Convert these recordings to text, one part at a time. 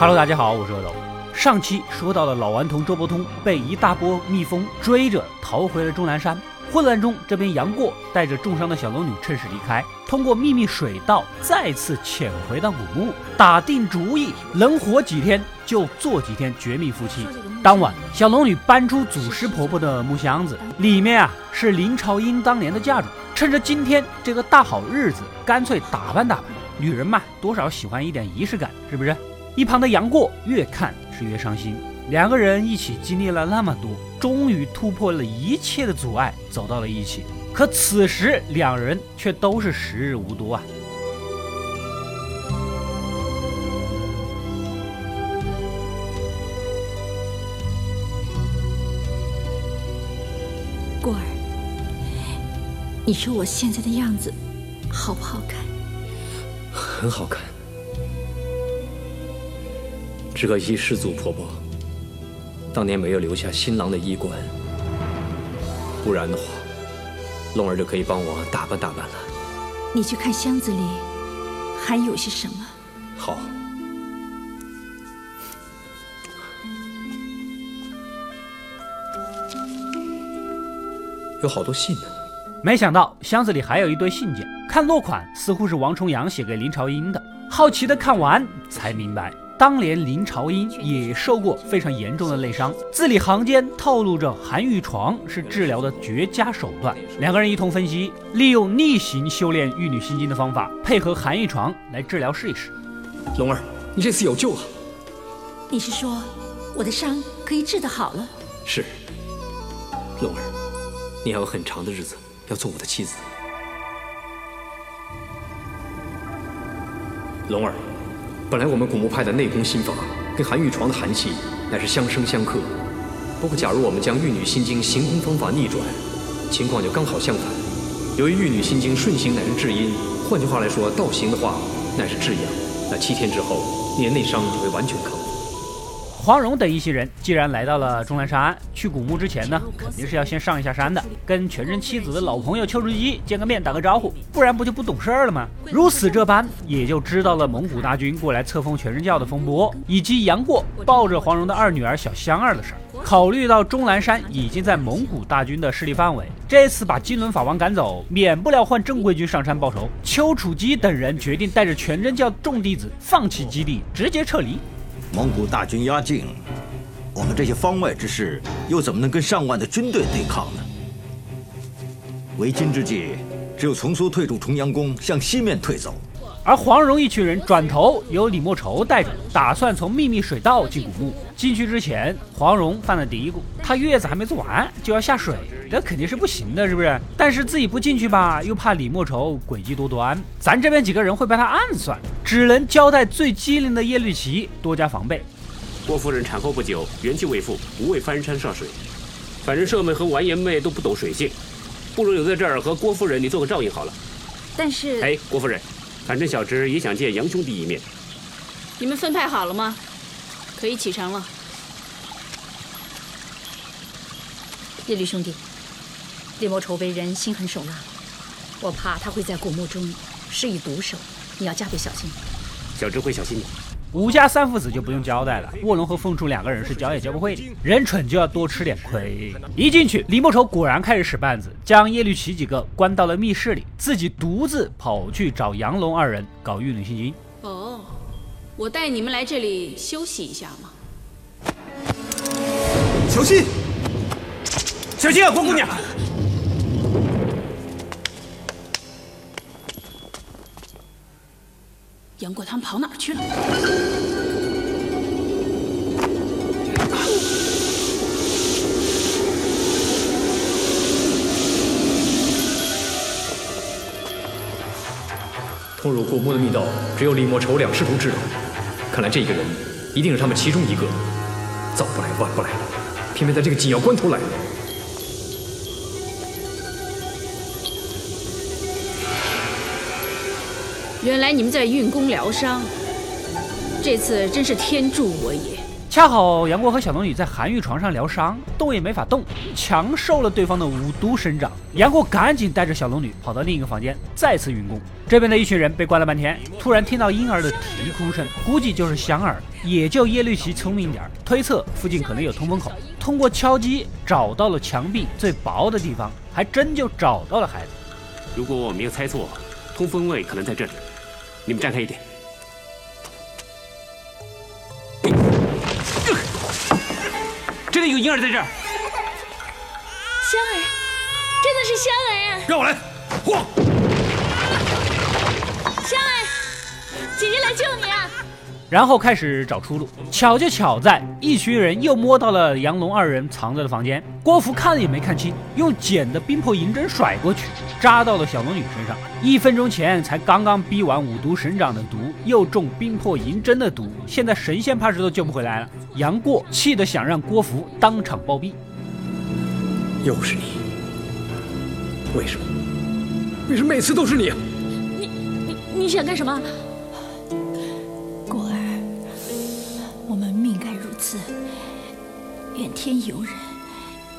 Hello，大家好，我是阿斗。上期说到了老顽童周伯通被一大波蜜蜂追着逃回了终南山，混乱中，这边杨过带着重伤的小龙女趁势离开，通过秘密水道再次潜回到古墓，打定主意能活几天就做几天绝密夫妻。当晚，小龙女搬出祖师婆婆的木箱子，里面啊是林朝英当年的嫁妆。趁着今天这个大好日子，干脆打扮打扮。女人嘛，多少喜欢一点仪式感，是不是？一旁的杨过越看是越伤心。两个人一起经历了那么多，终于突破了一切的阻碍，走到了一起。可此时两人却都是时日无多啊！过儿，你说我现在的样子好不好看？很好看。只可惜失祖婆婆当年没有留下新郎的衣冠，不然的话，龙儿就可以帮我打扮打扮了。你去看箱子里还有些什么？好。有好多信呢。没想到箱子里还有一堆信件，看落款似乎是王重阳写给林朝英的。好奇的看完才明白。当年林朝英也受过非常严重的内伤，字里行间透露着寒玉床是治疗的绝佳手段。两个人一同分析，利用逆行修炼玉女心经的方法，配合寒玉床来治疗试一试。龙儿，你这次有救了。你是说我的伤可以治得好了？是。龙儿，你还有很长的日子要做我的妻子。龙儿。本来我们古墓派的内功心法跟寒玉床的寒气乃是相生相克，不过假如我们将玉女心经行功方法逆转，情况就刚好相反。由于玉女心经顺行乃是至阴，换句话来说，倒行的话乃是治阳。那七天之后，你的内伤就会完全康复。黄蓉等一行人既然来到了终南山，去古墓之前呢，肯定是要先上一下山的，跟全真妻子的老朋友丘处机见个面，打个招呼，不然不就不懂事儿了吗？如此这般，也就知道了蒙古大军过来册封全真教的风波，以及杨过抱着黄蓉的二女儿小香儿的事儿。考虑到终南山已经在蒙古大军的势力范围，这次把金轮法王赶走，免不了换正规军上山报仇。丘处机等人决定带着全真教众弟子放弃基地，直接撤离。蒙古大军压境，我们这些方外之士又怎么能跟上万的军队对抗呢？为今之计，只有从苏退出重阳宫，向西面退走。而黄蓉一群人转头由李莫愁带着，打算从秘密水道进古墓。进去之前，黄蓉犯了嘀咕：她月子还没做完就要下水，这肯定是不行的，是不是？但是自己不进去吧，又怕李莫愁诡计多端，咱这边几个人会被他暗算。只能交代最机灵的叶绿旗多加防备。郭夫人产后不久，元气未复，不会翻山涉水。反正舍妹和完颜妹都不懂水性，不如留在这儿和郭夫人你做个照应好了。但是，哎，郭夫人，反正小侄也想见杨兄弟一面。你们分派好了吗？可以启程了。叶律兄弟，李莫愁为人心狠手辣，我怕他会在古墓中施以毒手。你要加倍小心，小侄会小心的。武家三父子就不用交代了，卧龙和凤雏两个人是教也教不会的，人蠢就要多吃点亏。一进去，李莫愁果然开始使绊子，将叶律齐几个关到了密室里，自己独自跑去找杨龙二人搞玉女心经。哦，我带你们来这里休息一下嘛？小心，小心啊，郭姑娘！杨过他们跑哪儿去了？通入古墓的密道只有李莫愁两师徒知道，看来这个人一定是他们其中一个。早不来晚不来，偏偏在这个紧要关头来。原来你们在运功疗伤，这次真是天助我也。恰好杨过和小龙女在寒玉床上疗伤，动也没法动，强受了对方的五毒神掌。杨过赶紧带着小龙女跑到另一个房间，再次运功。这边的一群人被关了半天，突然听到婴儿的啼哭声，估计就是香儿。也就耶律齐聪明点儿，推测附近可能有通风口，通过敲击找到了墙壁最薄的地方，还真就找到了孩子。如果我没有猜错，通风位可能在这里。你们站开一点。真的有婴儿在这儿。香儿，真的是香儿啊！让我来，嚯！香儿，姐姐来救你啊！然后开始找出路，巧就巧在一群人又摸到了杨龙二人藏着的房间。郭芙看了也没看清，用捡的冰魄银针甩过去，扎到了小龙女身上。一分钟前才刚刚逼完五毒神掌的毒，又中冰魄银针的毒，现在神仙怕是都救不回来了。杨过气得想让郭芙当场暴毙。又是你，为什么？为什么每次都是你？你你你想干什么？我们命该如此，怨天尤人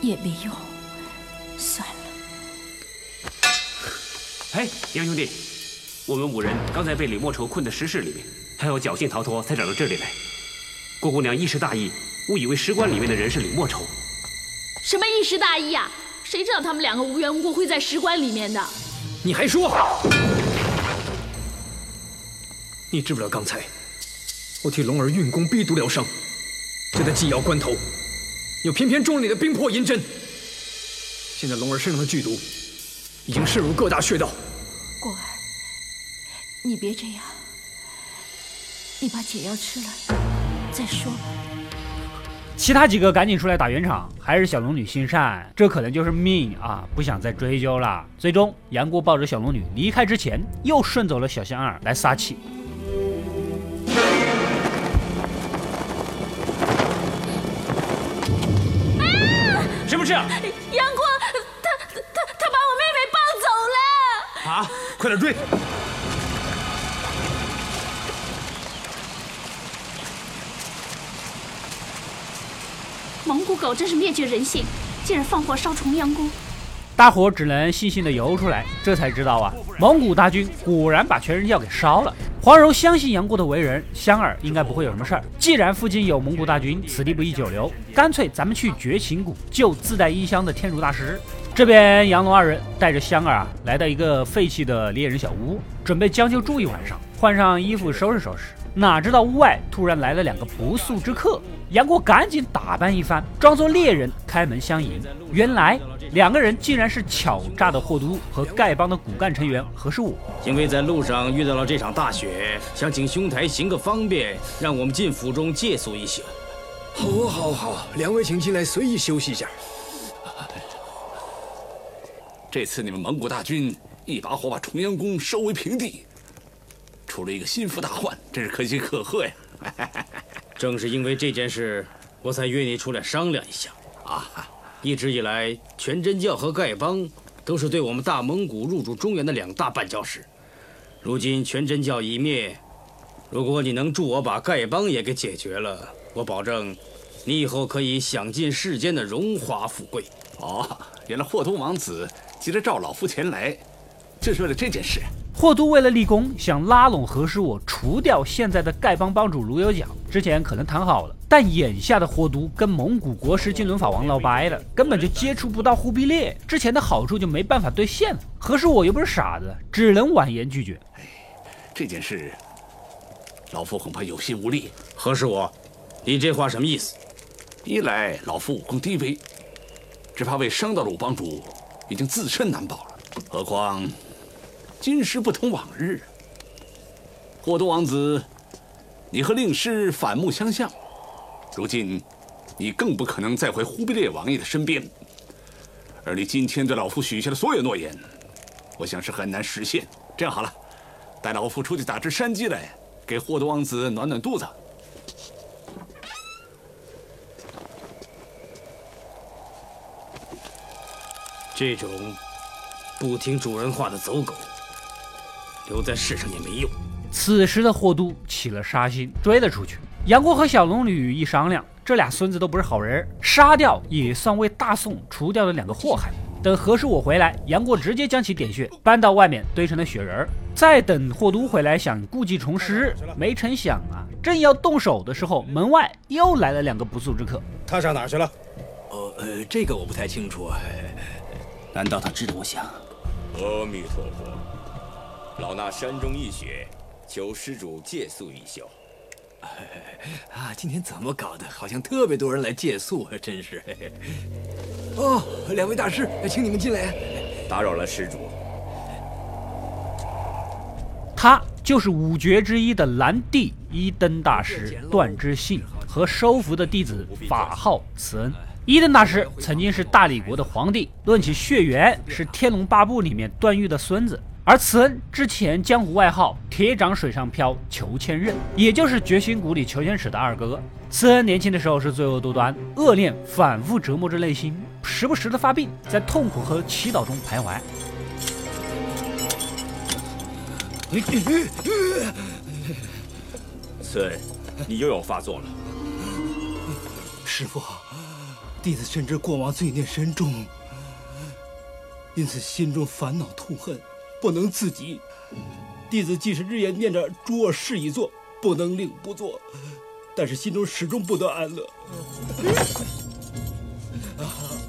也没用，算了。哎，杨兄弟，我们五人刚才被李莫愁困在石室里面，他要侥幸逃脱才找到这里来。郭姑娘一时大意，误以为石棺里面的人是李莫愁。什么一时大意呀？谁知道他们两个无缘无故会在石棺里面的？你还说？你知不知道刚才我替龙儿运功逼毒疗伤，就在紧要关头，又偏偏中了你的冰魄银针。现在龙儿身上的剧毒已经渗入各大穴道。过儿，你别这样，你把解药吃了再说。其他几个赶紧出来打圆场，还是小龙女心善，这可能就是命啊，不想再追究了。最终，杨过抱着小龙女离开之前，又顺走了小香儿来撒气。事啊？杨过，他他他把我妹妹抱走了！啊！快点追！蒙古狗真是灭绝人性，竟然放火烧重阳宫！大伙只能悻悻地游出来，这才知道啊，蒙古大军果然把全人教给烧了。黄柔相信杨过的为人，香儿应该不会有什么事儿。既然附近有蒙古大军，此地不宜久留，干脆咱们去绝情谷救自带衣箱的天竺大师。这边杨龙二人带着香儿啊，来到一个废弃的猎人小屋，准备将就住一晚上，换上衣服收拾收拾。哪知道屋外突然来了两个不速之客，杨过赶紧打扮一番，装作猎人开门相迎。原来两个人竟然是巧诈的霍都和丐帮的骨干成员何世我。因为在路上遇到了这场大雪，想请兄台行个方便，让我们进府中借宿一宿。好，好，好，两位请进来随意休息一下。这次你们蒙古大军一把火把重阳宫烧为平地，出了一个心腹大患，真是可喜可贺呀！正是因为这件事，我才约你出来商量一下。啊，一直以来，全真教和丐帮都是对我们大蒙古入主中原的两大绊脚石。如今全真教已灭，如果你能助我把丐帮也给解决了，我保证，你以后可以享尽世间的荣华富贵。哦，原来霍都王子急着召老夫前来，就是为了这件事。霍都为了立功，想拉拢何时我，除掉现在的丐帮帮主卢有奖。之前可能谈好了，但眼下的霍都跟蒙古国师金轮法王闹掰了，根本就接触不到忽必烈，之前的好处就没办法兑现了。何时我又不是傻子，只能婉言拒绝。这件事，老夫恐怕有心无力。何师我？你这话什么意思？一来老夫武功低微，只怕未伤到鲁帮主，已经自身难保了。何况今时不同往日。霍都王子，你和令师反目相向，如今你更不可能再回忽必烈王爷的身边。而你今天对老夫许下的所有诺言，我想是很难实现。这样好了，带老夫出去打只山鸡来，给霍都王子暖暖肚子。这种不听主人话的走狗，留在世上也没用。此时的霍都起了杀心，追了出去。杨过和小龙女一商量，这俩孙子都不是好人，杀掉也算为大宋除掉了两个祸害。等何时我回来，杨过直接将其点穴，搬到外面堆成了雪人儿。再等霍都回来，想故技重施，没成想啊，正要动手的时候，门外又来了两个不速之客。他上哪儿去了？呃，呃，这个我不太清楚。难道他知道我想？阿弥陀佛，老衲山中一雪，求施主借宿一宿。啊，今天怎么搞的？好像特别多人来借宿，真是。哦，两位大师，请你们进来。打扰了施主。他就是五绝之一的蓝帝一灯大师段之信和收服的弟子，法号慈恩。一灯大师曾经是大理国的皇帝，论起血缘是《天龙八部》里面段誉的孙子。而慈恩之前江湖外号“铁掌水上漂”裘千仞，也就是绝心谷里裘千尺的二哥。慈恩年轻的时候是罪恶多端，恶念反复折磨着内心，时不时的发病，在痛苦和祈祷中徘徊。慈恩，你又要发作了。师傅，弟子深知过往罪孽深重，因此心中烦恼痛恨。不能自己，弟子即使日夜念着诸恶事已做，不能令不做，但是心中始终不得安乐。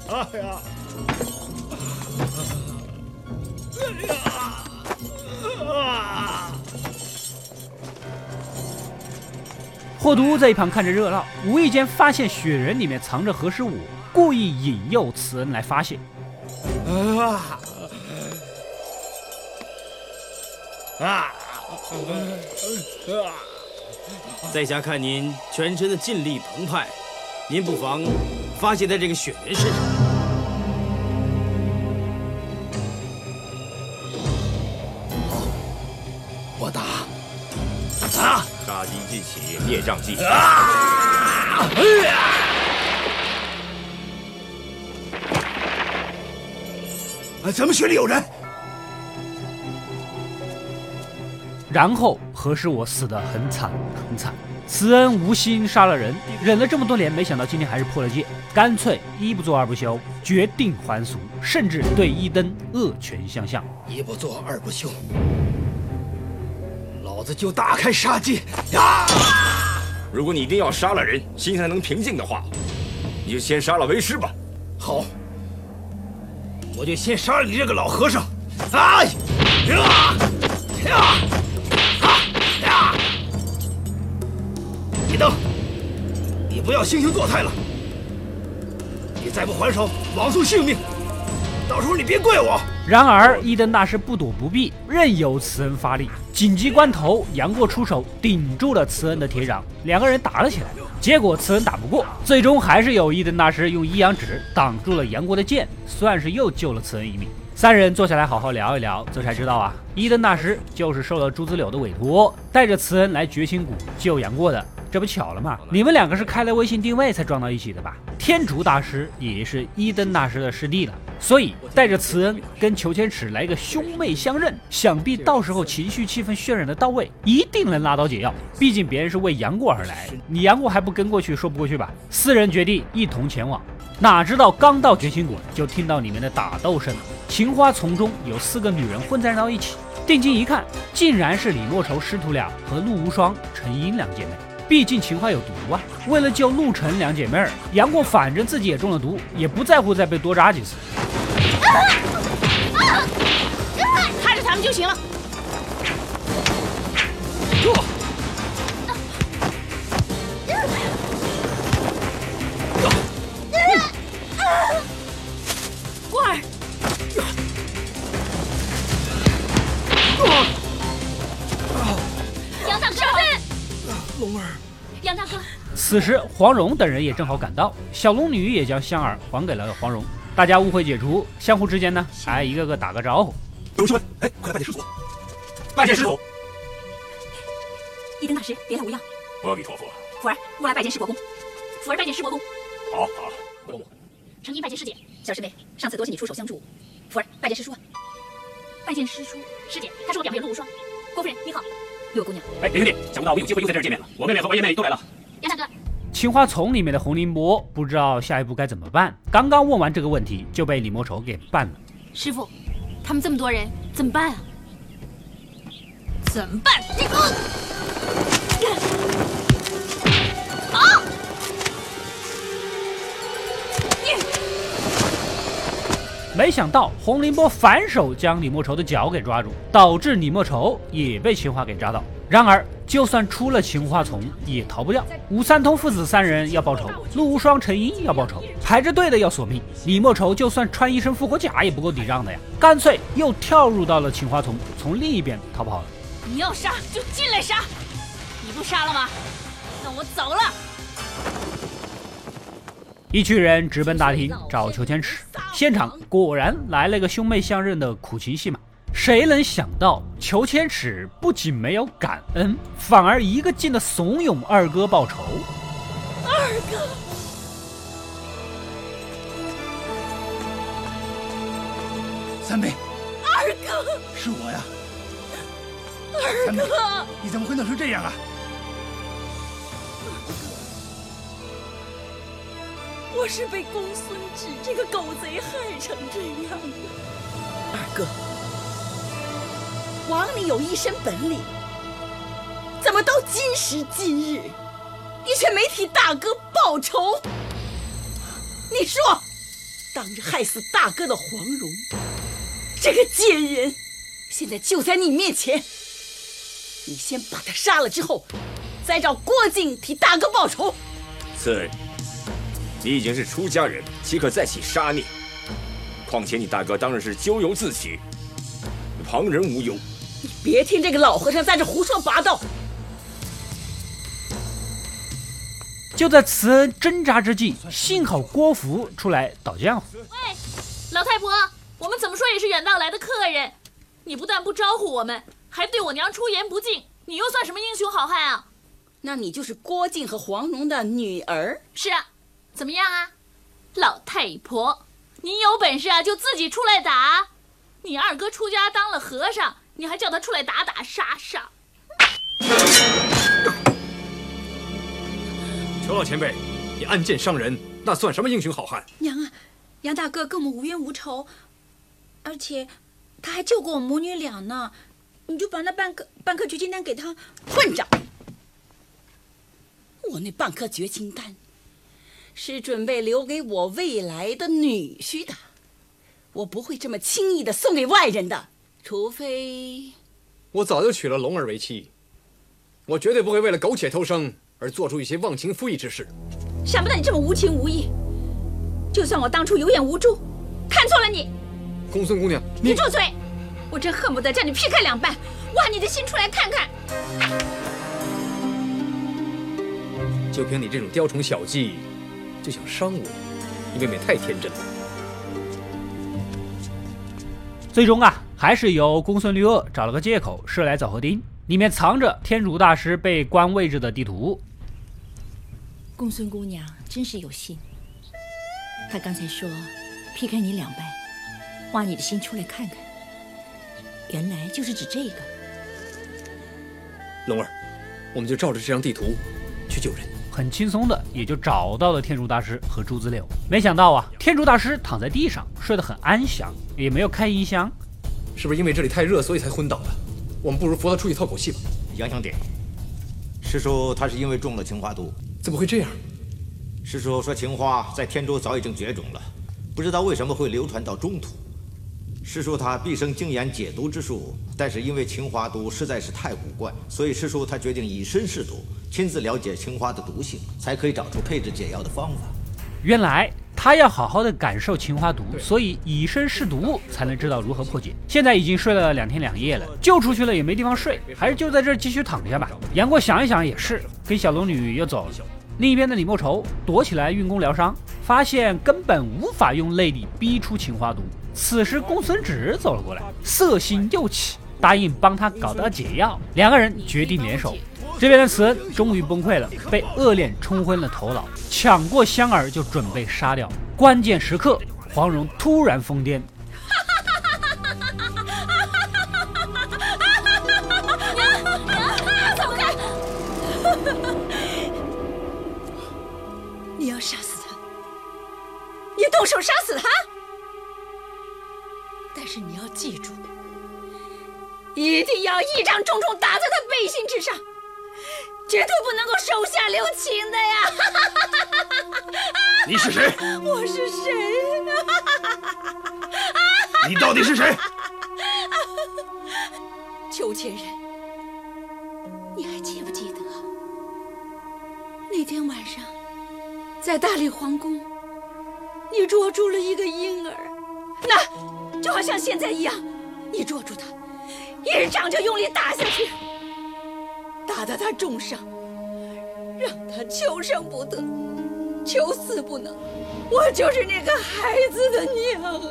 哎呀！哎呀！啊！霍都在一旁看着热闹，无意间发现雪人里面藏着何师武，故意引诱慈恩来发泄。啊！啊！在下看您全身的劲力澎湃，您不妨发泄在这个雪人身上。好，我打！啊！杀机即起，孽障即。啊！啊！咱们雪里有人。然后何时我死得很惨很惨，慈恩无心杀了人，忍了这么多年，没想到今天还是破了戒，干脆一不做二不休，决定还俗，甚至对一灯恶拳相向。一不做二不休，老子就大开杀戒！呀！如果你一定要杀了人，心才能平静的话，你就先杀了为师吧。好，我就先杀了你这个老和尚！啊！呀！呀！一灯，你不要惺惺作态了！你再不还手，枉送性命！到时候你别怪我。然而一灯大师不躲不避，任由慈恩发力。紧急关头，杨过出手顶住了慈恩的铁掌，两个人打了起来。结果慈恩打不过，最终还是有一灯大师用一阳指挡住了杨过的剑，算是又救了慈恩一命。三人坐下来好好聊一聊，这才知道啊，伊登大师就是受了朱子柳的委托，带着慈恩来绝情谷救杨过的。这不巧了吗？你们两个是开了微信定位才撞到一起的吧？天竺大师也是伊登大师的师弟了，所以带着慈恩跟裘千尺来个兄妹相认，想必到时候情绪气氛渲染的到位，一定能拉到解药。毕竟别人是为杨过而来，你杨过还不跟过去，说不过去吧？四人决定一同前往，哪知道刚到绝情谷，就听到里面的打斗声，情花丛中有四个女人混在到一起，定睛一看，竟然是李莫愁师徒俩和陆无双、陈英两姐妹。毕竟情花有毒啊！为了救陆晨两姐妹，杨过反正自己也中了毒，也不在乎再被多扎几次。看着他们就行了。龙儿，杨大哥。此时黄蓉等人也正好赶到，小龙女也将香儿还给了黄蓉。大家误会解除，相互之间呢还一个个打个招呼。龙兄们，哎，快来拜见师祖！拜见师祖！一灯大师，别来无恙。阿弥陀佛。福儿，我来拜见师伯公。福儿拜见师伯公。好好。成英拜见师姐。小师妹，上次多谢你出手相助。福儿拜见师叔。拜见师叔师姐，他是我表妹陆无双。郭夫人你好。六姑娘。哎，林兄弟，想不到我们有机会又在这儿见面了。我妹妹和我爷妹都来了。杨大哥，青花丛里面的洪林波不知道下一步该怎么办。刚刚问完这个问题，就被李莫愁给办了。师傅，他们这么多人怎么办啊？怎么办？这没想到洪凌波反手将李莫愁的脚给抓住，导致李莫愁也被情花给扎到。然而，就算出了情花丛，也逃不掉。吴三通父子三人要报仇，陆无双、陈英要报仇，排着队的要索命。李莫愁就算穿一身复活甲也不够抵账的呀，干脆又跳入到了情花丛，从另一边逃跑了。你要杀就进来杀，你不杀了吗？那我走了。一群人直奔大厅找裘千尺，现场果然来了个兄妹相认的苦情戏码。谁能想到，裘千尺不仅没有感恩，反而一个劲的怂恿二哥报仇。二哥，三妹，二哥，是我呀。二哥，你怎么会弄成这样啊？我是被公孙止这个狗贼害成这样的。二哥，王你有一身本领，怎么到今时今日，你却没替大哥报仇？你说，当着害死大哥的黄蓉，这个贱人，现在就在你面前，你先把他杀了之后，再找郭靖替大哥报仇。你已经是出家人，岂可再起杀念？况且你大哥当然是咎由自取，旁人无忧。你别听这个老和尚在这胡说八道。就在慈恩挣扎之际，幸好郭芙出来捣浆糊。喂，老太婆，我们怎么说也是远道来的客人，你不但不招呼我们，还对我娘出言不敬，你又算什么英雄好汉啊？那你就是郭靖和黄蓉的女儿？是啊。怎么样啊，老太婆，你有本事啊就自己出来打！你二哥出家当了和尚，你还叫他出来打打杀杀？裘老前辈，你暗箭伤人，那算什么英雄好汉？娘啊，杨大哥跟我们无冤无仇，而且他还救过我们母女俩呢。你就把那半颗半颗绝情丹给他，混账！我那半颗绝情丹。是准备留给我未来的女婿的，我不会这么轻易的送给外人的，除非我早就娶了龙儿为妻，我绝对不会为了苟且偷生而做出一些忘情负义之事。想不到你这么无情无义，就算我当初有眼无珠，看错了你。公孙姑娘，你住嘴！我真恨不得将你劈开两半，挖你的心出来看看。就凭你这种雕虫小技！就想伤我，你未免太天真了。最终啊，还是由公孙绿萼找了个借口，射来枣核钉，里面藏着天竺大师被关位置的地图。公孙姑娘真是有心，她刚才说劈开你两半，挖你的心出来看看，原来就是指这个。龙儿，我们就照着这张地图去救人。很轻松的也就找到了天竺大师和朱子柳。没想到啊，天竺大师躺在地上睡得很安详，也没有开音箱，是不是因为这里太热，所以才昏倒的？我们不如扶他出去透口气吧。杨兄弟，师叔他是因为中了青花毒，怎么会这样？师叔说情花在天竺早已经绝种了，不知道为什么会流传到中土。师叔他毕生精研解毒之术，但是因为青花毒实在是太古怪，所以师叔他决定以身试毒。亲自了解青花的毒性，才可以找出配制解药的方法。原来他要好好的感受青花毒，所以以身试毒才能知道如何破解。现在已经睡了两天两夜了，救出去了也没地方睡，还是就在这儿继续躺下吧。杨过想一想也是，跟小龙女又走了。另一边的李莫愁躲起来运功疗伤，发现根本无法用内力逼出青花毒。此时公孙止走了过来，色心又起，答应帮他搞到解药。两个人决定联手。这边的慈恩终于崩溃了，被恶念冲昏了头脑，抢过香儿就准备杀掉。关键时刻，黄蓉突然疯癫。一定要一掌重重打在他背心之上，绝对不能够手下留情的呀！你是谁？我是谁？你到底是谁？裘千人，你还记不记得那天晚上在大理皇宫，你捉住了一个婴儿？那就好像现在一样，你捉住他，一掌就用力打下去，打得他重伤，让他求生不得，求死不能。我就是那个孩子的娘啊！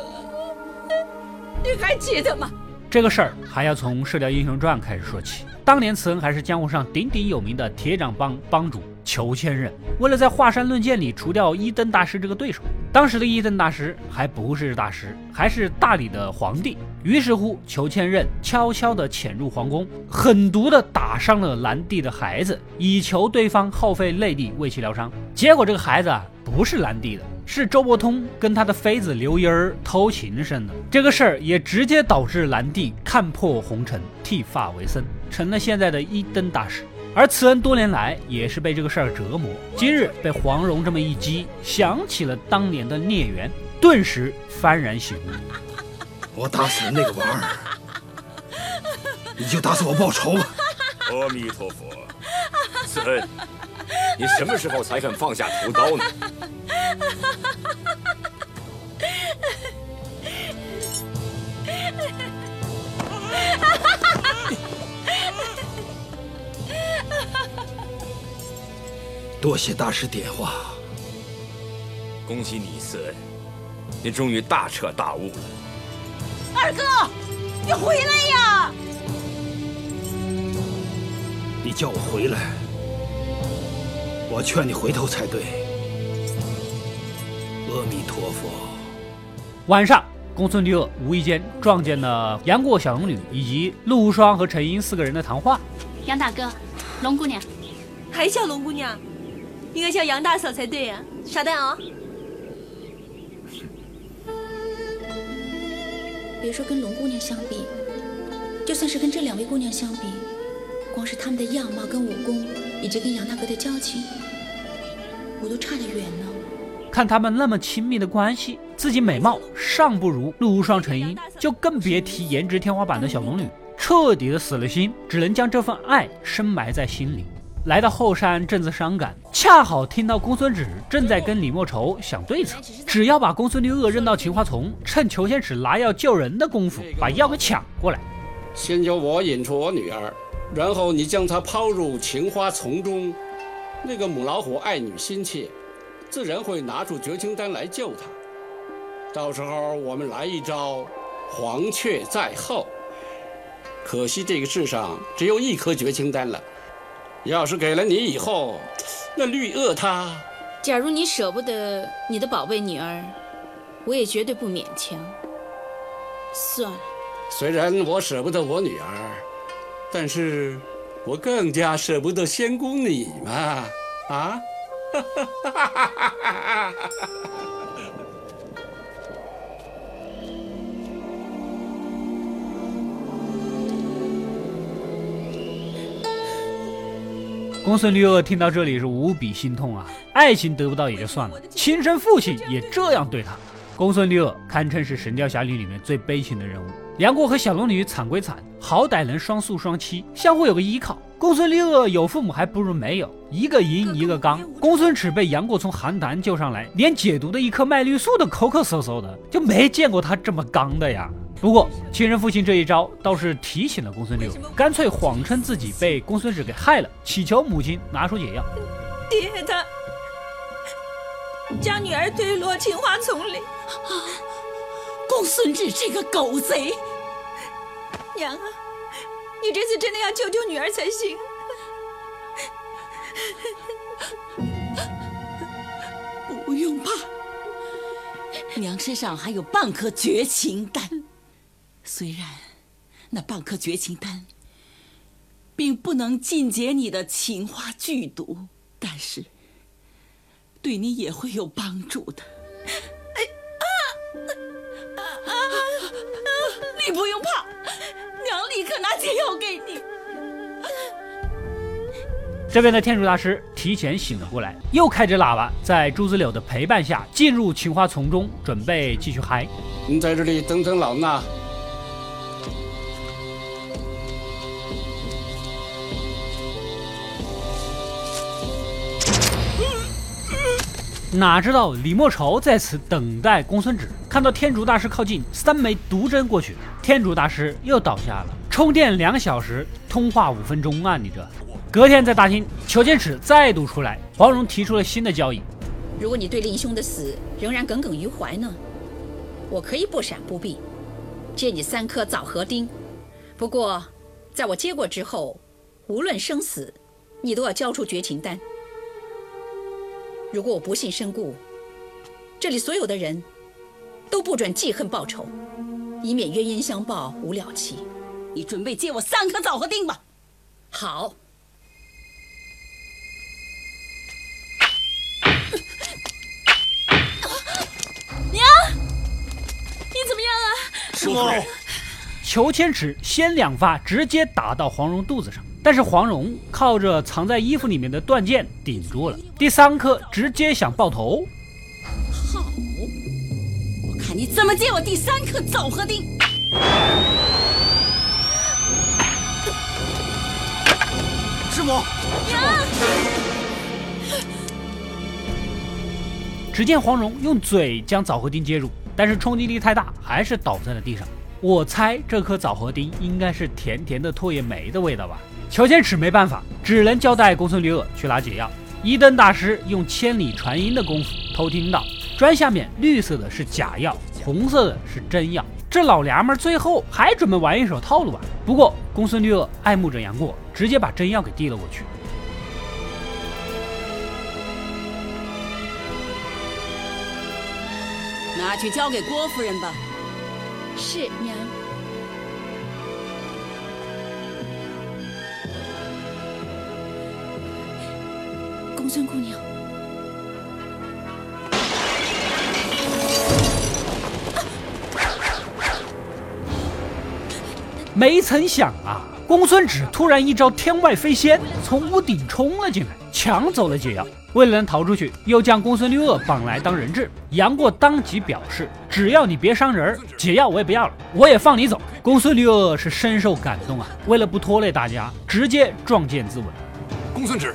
你还记得吗？这个事儿还要从《射雕英雄传》开始说起。当年慈恩还是江湖上鼎鼎有名的铁掌帮帮主裘千仞。为了在华山论剑里除掉一灯大师这个对手，当时的一灯大师还不是大师，还是大理的皇帝。于是乎，裘千仞悄悄地潜入皇宫，狠毒地打伤了兰帝的孩子，以求对方耗费内力为其疗伤。结果这个孩子啊，不是兰帝的。是周伯通跟他的妃子刘英儿偷情生的，这个事儿也直接导致兰帝看破红尘，剃发为僧，成了现在的一灯大师。而慈恩多年来也是被这个事儿折磨，今日被黄蓉这么一激，想起了当年的孽缘，顿时幡然醒悟。我打死了那个娃儿，你就打死我报仇吧。阿弥陀佛，慈恩，你什么时候才肯放下屠刀呢？多谢大师点化，恭喜你，慈恩，你终于大彻大悟了。二哥，你回来呀！你叫我回来，我劝你回头才对。阿弥陀佛。晚上，公孙绿萼无意间撞见了杨过、小龙女以及陆无双和陈英四个人的谈话。杨大哥，龙姑娘，还叫龙姑娘？应该叫杨大嫂才对呀！傻蛋哦！别说跟龙姑娘相比，就算是跟这两位姑娘相比，光是她们的样貌跟武功，以及跟杨大哥的交情，我都差得远呢。看他们那么亲密的关系，自己美貌尚不如陆无双、陈英，就更别提颜值天花板的小龙女，彻底的死了心，只能将这份爱深埋在心里。来到后山，正自伤感，恰好听到公孙止正在跟李莫愁想对策，只要把公孙绿萼扔到秦花丛，趁裘千尺拿药救人的功夫，把药给抢过来。先由我引出我女儿，然后你将她抛入秦花丛中。那个母老虎爱女心切，自然会拿出绝情丹来救她。到时候我们来一招黄雀在后。可惜这个世上只有一颗绝情丹了。要是给了你以后，那绿萼她……假如你舍不得你的宝贝女儿，我也绝对不勉强。算了。虽然我舍不得我女儿，但是我更加舍不得仙宫你嘛！啊！哈哈哈哈哈哈！公孙绿萼听到这里是无比心痛啊！爱情得不到也就算了，亲生父亲也这样对他。公孙绿萼堪称是《神雕侠侣》里面最悲情的人物。杨过和小龙女惨归惨，好歹能双宿双栖，相互有个依靠。公孙绿萼有父母还不如没有，一个银一个刚。公孙尺被杨过从寒潭救上来，连解毒的一颗麦绿素都抠抠搜搜的，就没见过他这么刚的呀。不过，亲生父亲这一招倒是提醒了公孙六，干脆谎称自己被公孙止给害了，祈求母亲拿出解药。爹，他将女儿推落青花丛里。公孙止这个狗贼！娘啊，你这次真的要救救女儿才行。不用怕，娘身上还有半颗绝情丹。虽然那半颗绝情丹并不能尽解你的情花剧毒，但是对你也会有帮助的。哎啊啊！你不用怕，娘立刻拿解药给你。这边的天竺大师提前醒了过来，又开着喇叭，在朱子柳的陪伴下进入情花丛中，准备继续嗨。你在这里等等老衲。哪知道李莫愁在此等待公孙止，看到天竺大师靠近，三枚毒针过去，天竺大师又倒下了。充电两小时，通话五分钟啊！你这。隔天在大厅，裘千尺再度出来，黄蓉提出了新的交易。如果你对令兄的死仍然耿耿于怀呢，我可以不闪不避，借你三颗枣核钉。不过，在我接过之后，无论生死，你都要交出绝情丹。如果我不幸身故，这里所有的人都不准记恨报仇，以免冤冤相报无了期。你准备借我三颗枣核钉吧？好。娘，你怎么样啊？师傅，裘千尺先两发直接打到黄蓉肚子上。但是黄蓉靠着藏在衣服里面的断剑顶住了，第三颗直接想爆头。好，我看你怎么借我第三颗枣核钉。师母，娘！只见黄蓉用嘴将枣核钉接住，但是冲击力太大，还是倒在了地上。我猜这颗枣核钉应该是甜甜的唾液酶的味道吧。裘千尺没办法，只能交代公孙驴儿去拿解药。一灯大师用千里传音的功夫偷听到砖下面绿色的是假药，红色的是真药。这老娘们最后还准备玩一手套路啊？不过公孙绿萼爱慕着杨过，直接把真药给递了过去。拿去交给郭夫人吧。是娘。孙姑娘，没曾想啊，公孙止突然一招天外飞仙，从屋顶冲了进来，抢走了解药。为了能逃出去，又将公孙六恶绑来当人质。杨过当即表示，只要你别伤人，解药我也不要了，我也放你走。公孙六恶是深受感动啊，为了不拖累大家，直接撞剑自刎。公孙止。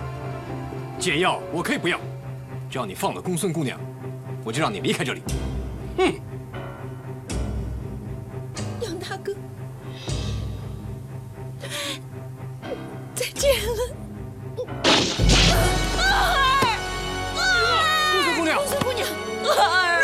解药我可以不要，只要你放了公孙姑娘，我就让你离开这里。哼！杨大哥，再见了。儿，公孙姑娘，公孙姑娘，儿。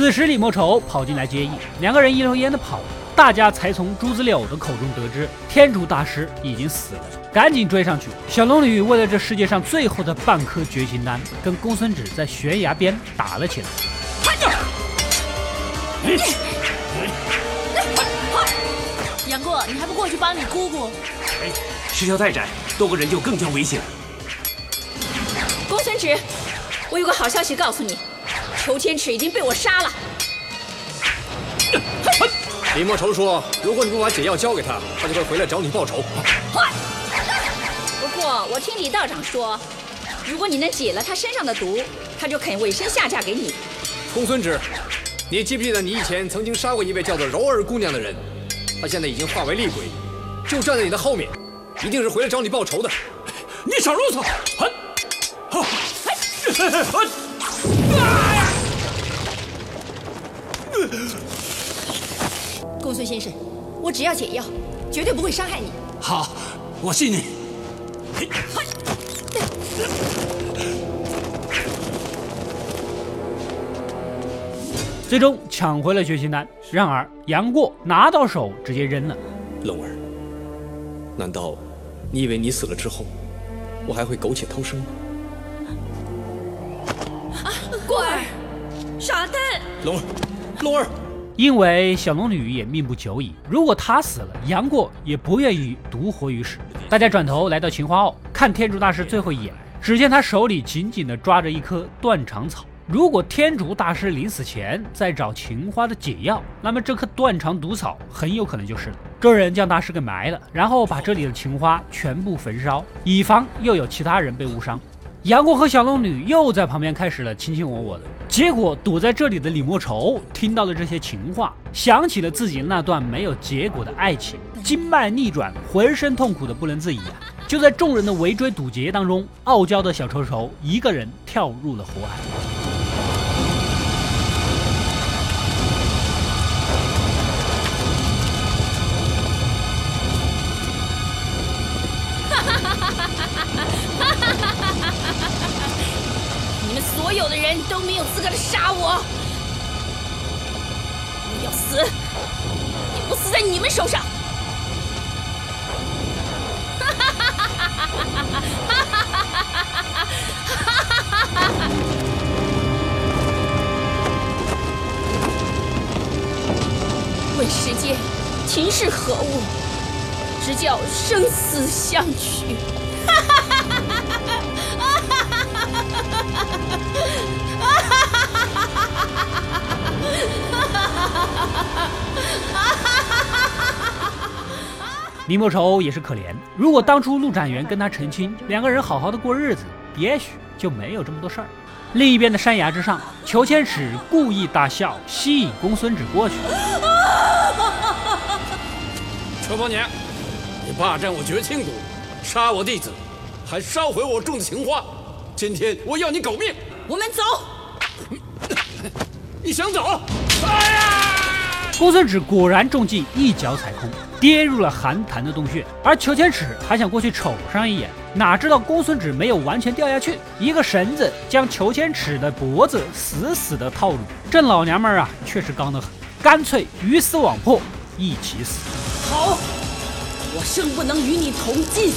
此时李莫愁跑进来接应，两个人一溜烟的跑了，大家才从朱子柳的口中得知天竺大师已经死了，赶紧追上去。小龙女为了这世界上最后的半颗绝情丹，跟公孙止在悬崖边打了起来。杨过，你还不过去帮你姑姑？哎，石桥太窄，多个人就更加危险了。公孙止，我有个好消息告诉你。裘千尺已经被我杀了。李莫愁说：“如果你不把解药交给他，他就会回来找你报仇。”不过我听李道长说，如果你能解了他身上的毒，他就肯委身下嫁给你。公孙止，你记不记得你以前曾经杀过一位叫做柔儿姑娘的人？她现在已经化为厉鬼，就站在你的后面，一定是回来找你报仇的。你少啰嗦！好，公孙先生，我只要解药，绝对不会伤害你。好，我信你。最终抢回了绝情丹，然而杨过拿到手直接扔了。龙儿，难道你以为你死了之后，我还会苟且偷生吗？过儿，傻蛋！龙儿，龙儿。因为小龙女也命不久矣，如果她死了，杨过也不愿意独活于世。大家转头来到秦皇坳，看天竺大师最后一眼，只见他手里紧紧地抓着一棵断肠草。如果天竺大师临死前在找秦花的解药，那么这棵断肠毒草很有可能就是了。众人将大师给埋了，然后把这里的秦花全部焚烧，以防又有其他人被误伤。杨过和小龙女又在旁边开始了卿卿我我的，结果躲在这里的李莫愁听到了这些情话，想起了自己那段没有结果的爱情，经脉逆转，浑身痛苦的不能自已啊！就在众人的围追堵截当中，傲娇的小丑丑一个人跳入了火海。所有的人都没有资格杀我！我要死，也不死在你们手上！哈哈哈哈哈哈！哈哈哈哈哈！问世间情是何物？直教生死相许！李莫愁也是可怜，如果当初陆展元跟他成亲，两个人好好的过日子，也许就没有这么多事儿。另一边的山崖之上，裘千尺故意大笑，吸引公孙止过去。车婆娘，你霸占我绝清谷，杀我弟子，还烧毁我种的情花。今天我要你狗命！我们走。你想走？哎呀！公孙止果然中计，一脚踩空，跌入了寒潭的洞穴。而裘千尺还想过去瞅上一眼，哪知道公孙止没有完全掉下去，一个绳子将裘千尺的脖子死死的套住。这老娘们儿啊，确实刚得很，干脆鱼死网破，一起死。好，我生不能与你同进，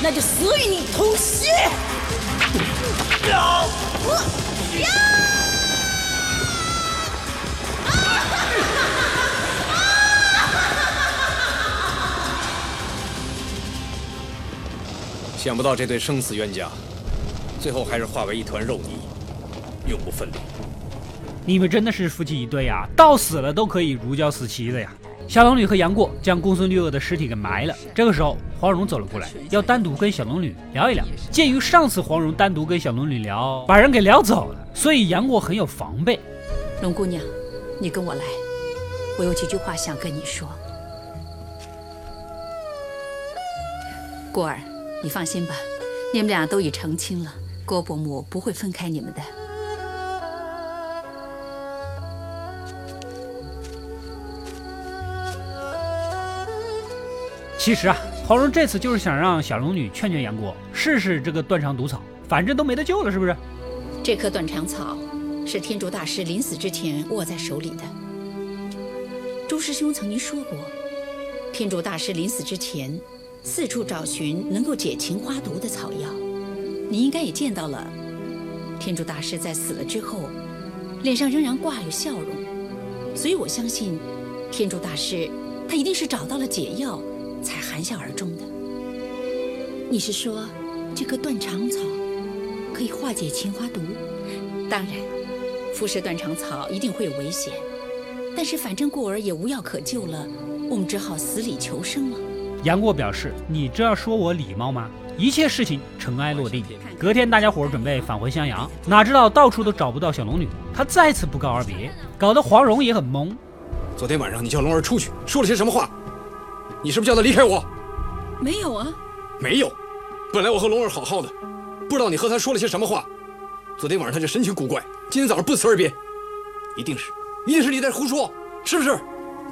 那就死与你同血。呀！想不到这对生死冤家，最后还是化为一团肉泥，永不分离。你们真的是夫妻一对啊，到死了都可以如胶似漆的呀！小龙女和杨过将公孙绿萼的尸体给埋了。这个时候，黄蓉走了过来，要单独跟小龙女聊一聊。鉴于上次黄蓉单独跟小龙女聊，把人给聊走了，所以杨过很有防备。龙姑娘，你跟我来，我有几句话想跟你说。过儿。你放心吧，你们俩都已成亲了，郭伯母不会分开你们的。其实啊，黄蓉这次就是想让小龙女劝劝杨过，试试这个断肠毒草，反正都没得救了，是不是？这棵断肠草是天竺大师临死之前握在手里的。朱师兄曾经说过，天竺大师临死之前。四处找寻能够解情花毒的草药，你应该也见到了。天竺大师在死了之后，脸上仍然挂有笑容，所以我相信，天竺大师他一定是找到了解药，才含笑而终的。你是说，这棵断肠草可以化解情花毒？当然，服食断肠草一定会有危险，但是反正过儿也无药可救了，我们只好死里求生了。杨过表示：“你这样说我礼貌吗？”一切事情尘埃落定。隔天，大家伙准备返回襄阳，哪知道到处都找不到小龙女，她再次不告而别，搞得黄蓉也很懵。昨天晚上你叫龙儿出去说了些什么话？你是不是叫她离开我？没有啊，没有。本来我和龙儿好好的，不知道你和她说了些什么话。昨天晚上她就神情古怪，今天早上不辞而别，一定是，一定是你在胡说，是不是？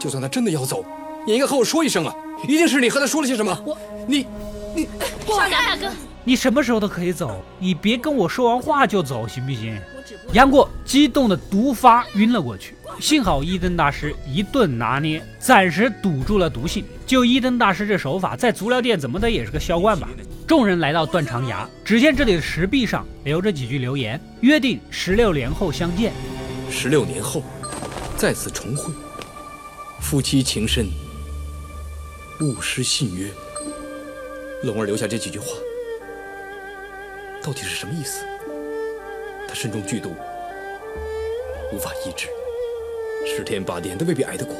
就算她真的要走，也应该和我说一声啊。一定是你和他说了些什么？我，你，你，少阳大哥，你什么时候都可以走，你别跟我说完话就走，行不行？杨过激动的毒发晕了过去，幸好一灯大师一顿拿捏，暂时堵住了毒性。就一灯大师这手法，在足疗店怎么的也是个销冠吧。众人来到断肠崖，只见这里的石壁上留着几句留言，约定十六年后相见。十六年后，再次重会，夫妻情深，勿失信约。龙儿留下这几句话，到底是什么意思？他身中剧毒，无法医治，十天八天都未必挨得过，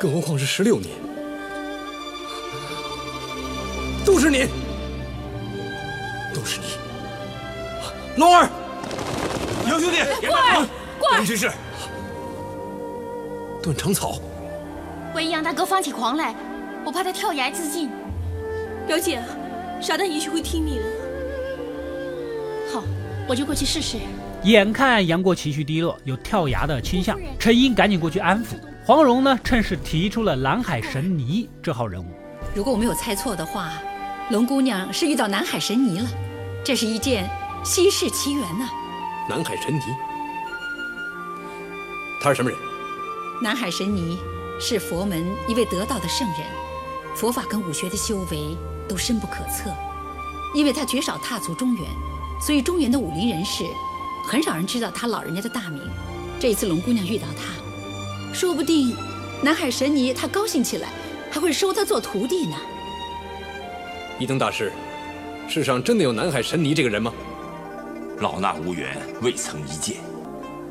更何况是十六年。都是你，都是你，龙儿，杨兄弟，过过杨军士，断肠草，为杨大哥发起狂来，我怕他跳崖自尽。表姐，傻蛋也许会听你的。好，我就过去试试。眼看杨过情绪低落，有跳崖的倾向，陈英赶紧过去安抚。黄蓉呢，趁势提出了南海神尼这号人物。如果我没有猜错的话，龙姑娘是遇到南海神尼了，这是一件稀世奇缘呐、南海神尼，他是什么人？南海神尼是佛门一位得道的圣人，佛法跟武学的修为都深不可测。因为他绝少踏足中原，所以中原的武林人士很少人知道他老人家的大名。这一次龙姑娘遇到他，说不定南海神尼他高兴起来，还会收他做徒弟呢。一灯大师，世上真的有南海神尼这个人吗？老衲无缘，未曾一见。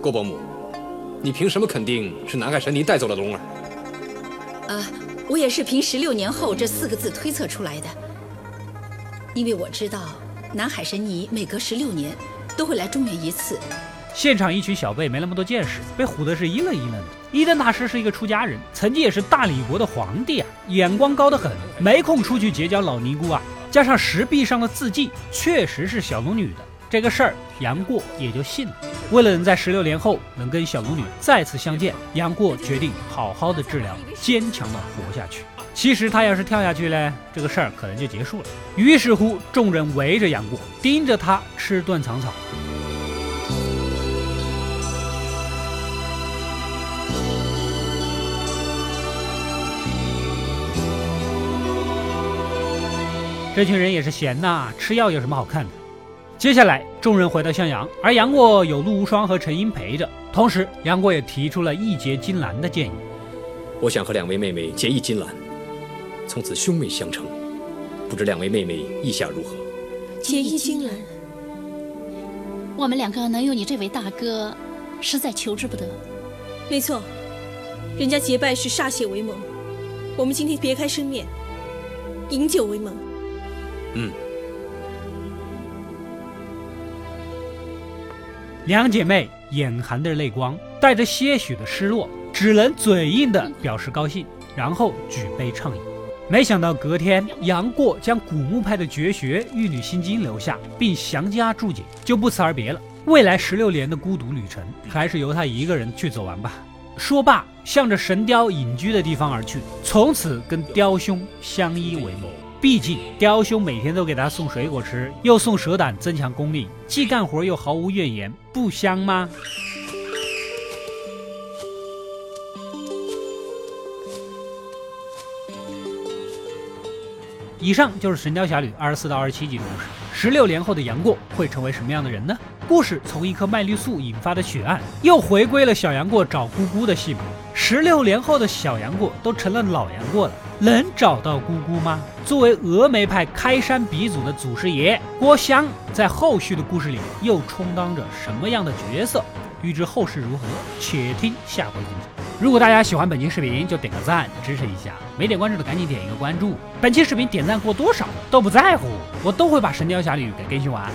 郭伯母，你凭什么肯定是南海神尼带走了龙儿？呃，我也是凭“十六年后”这四个字推测出来的，因为我知道南海神尼每隔十六年都会来中原一次。现场一群小辈没那么多见识，被唬的是一愣一愣的。伊登大师是一个出家人，曾经也是大理国的皇帝啊，眼光高得很，没空出去结交老尼姑啊。加上石壁上的字迹确实是小龙女的，这个事儿杨过也就信了。为了能在十六年后能跟小龙女再次相见，杨过决定好好的治疗，坚强的活下去。其实他要是跳下去呢，这个事儿可能就结束了。于是乎，众人围着杨过，盯着他吃断肠草。这群人也是闲呐，吃药有什么好看的？接下来，众人回到襄阳，而杨过有陆无双和陈英陪着。同时，杨过也提出了义结金兰的建议。我想和两位妹妹结义金兰，从此兄妹相称。不知两位妹妹意下如何？结义金兰，我们两个能有你这位大哥，实在求之不得。没错，人家结拜是歃血为盟，我们今天别开生面，饮酒为盟。嗯，两姐妹眼含着泪光，带着些许的失落，只能嘴硬的表示高兴，然后举杯畅饮。没想到隔天，杨过将古墓派的绝学《玉女心经》留下，并详加注解，就不辞而别了。未来十六年的孤独旅程，还是由他一个人去走完吧。说罢，向着神雕隐居的地方而去，从此跟雕兄相依为命。毕竟雕兄每天都给他送水果吃，又送蛇胆增强功力，既干活又毫无怨言，不香吗？以上就是《神雕侠侣》二十四到二十七集的故事。十六年后的杨过会成为什么样的人呢？故事从一颗麦丽素引发的血案，又回归了小杨过找姑姑的戏码。十六年后的小杨过都成了老杨过了，能找到姑姑吗？作为峨眉派开山鼻祖的祖师爷郭襄，在后续的故事里又充当着什么样的角色？欲知后事如何，且听下回分解。如果大家喜欢本期视频，就点个赞支持一下；没点关注的赶紧点一个关注。本期视频点赞过多少都不在乎，我都会把《神雕侠侣》给更新完。